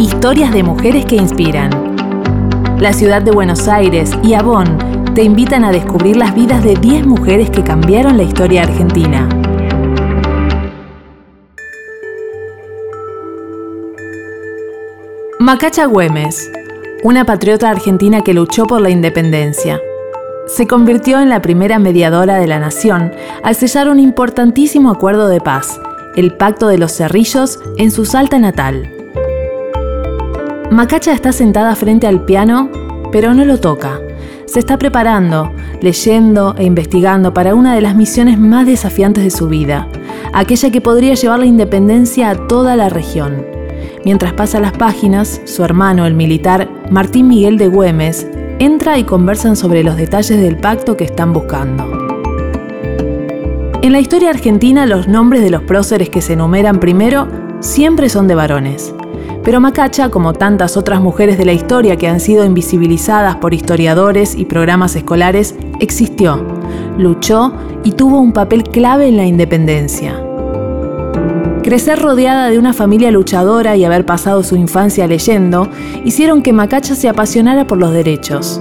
Historias de mujeres que inspiran. La ciudad de Buenos Aires y Avon te invitan a descubrir las vidas de 10 mujeres que cambiaron la historia argentina. Macacha Güemes, una patriota argentina que luchó por la independencia. Se convirtió en la primera mediadora de la nación al sellar un importantísimo acuerdo de paz, el Pacto de los Cerrillos, en su Salta natal. Macacha está sentada frente al piano, pero no lo toca. Se está preparando, leyendo e investigando para una de las misiones más desafiantes de su vida, aquella que podría llevar la independencia a toda la región. Mientras pasa las páginas, su hermano, el militar Martín Miguel de Güemes, entra y conversan sobre los detalles del pacto que están buscando. En la historia argentina los nombres de los próceres que se enumeran primero siempre son de varones. Pero Macacha, como tantas otras mujeres de la historia que han sido invisibilizadas por historiadores y programas escolares, existió, luchó y tuvo un papel clave en la independencia. Crecer rodeada de una familia luchadora y haber pasado su infancia leyendo hicieron que Macacha se apasionara por los derechos.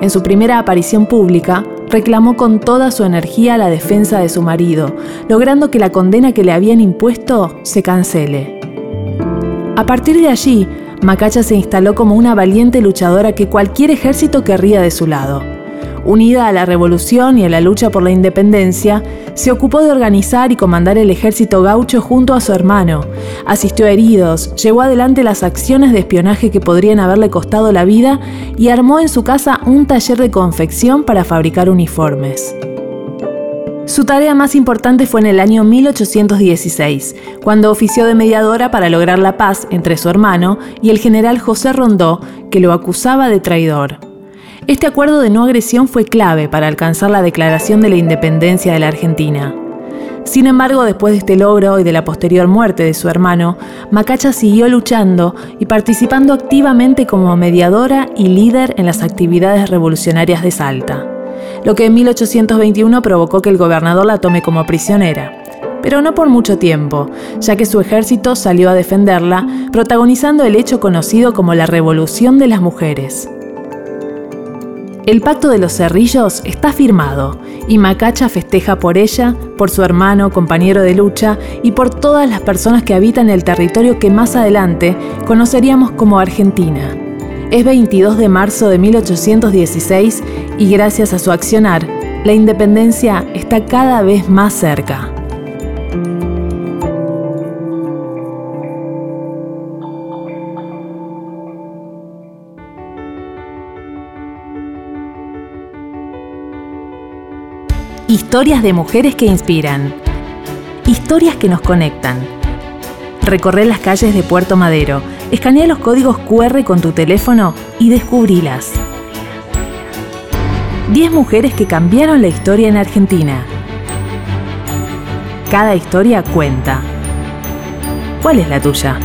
En su primera aparición pública, reclamó con toda su energía la defensa de su marido, logrando que la condena que le habían impuesto se cancele. A partir de allí, Macacha se instaló como una valiente luchadora que cualquier ejército querría de su lado. Unida a la revolución y a la lucha por la independencia, se ocupó de organizar y comandar el ejército gaucho junto a su hermano, asistió a heridos, llevó adelante las acciones de espionaje que podrían haberle costado la vida y armó en su casa un taller de confección para fabricar uniformes. Su tarea más importante fue en el año 1816, cuando ofició de mediadora para lograr la paz entre su hermano y el general José Rondó, que lo acusaba de traidor. Este acuerdo de no agresión fue clave para alcanzar la declaración de la independencia de la Argentina. Sin embargo, después de este logro y de la posterior muerte de su hermano, Macacha siguió luchando y participando activamente como mediadora y líder en las actividades revolucionarias de Salta, lo que en 1821 provocó que el gobernador la tome como prisionera. Pero no por mucho tiempo, ya que su ejército salió a defenderla, protagonizando el hecho conocido como la Revolución de las Mujeres. El pacto de los cerrillos está firmado y Macacha festeja por ella, por su hermano, compañero de lucha y por todas las personas que habitan el territorio que más adelante conoceríamos como Argentina. Es 22 de marzo de 1816 y gracias a su accionar, la independencia está cada vez más cerca. Historias de mujeres que inspiran. Historias que nos conectan. Recorre las calles de Puerto Madero, escanea los códigos QR con tu teléfono y descubrilas. 10 mujeres que cambiaron la historia en Argentina. Cada historia cuenta. ¿Cuál es la tuya?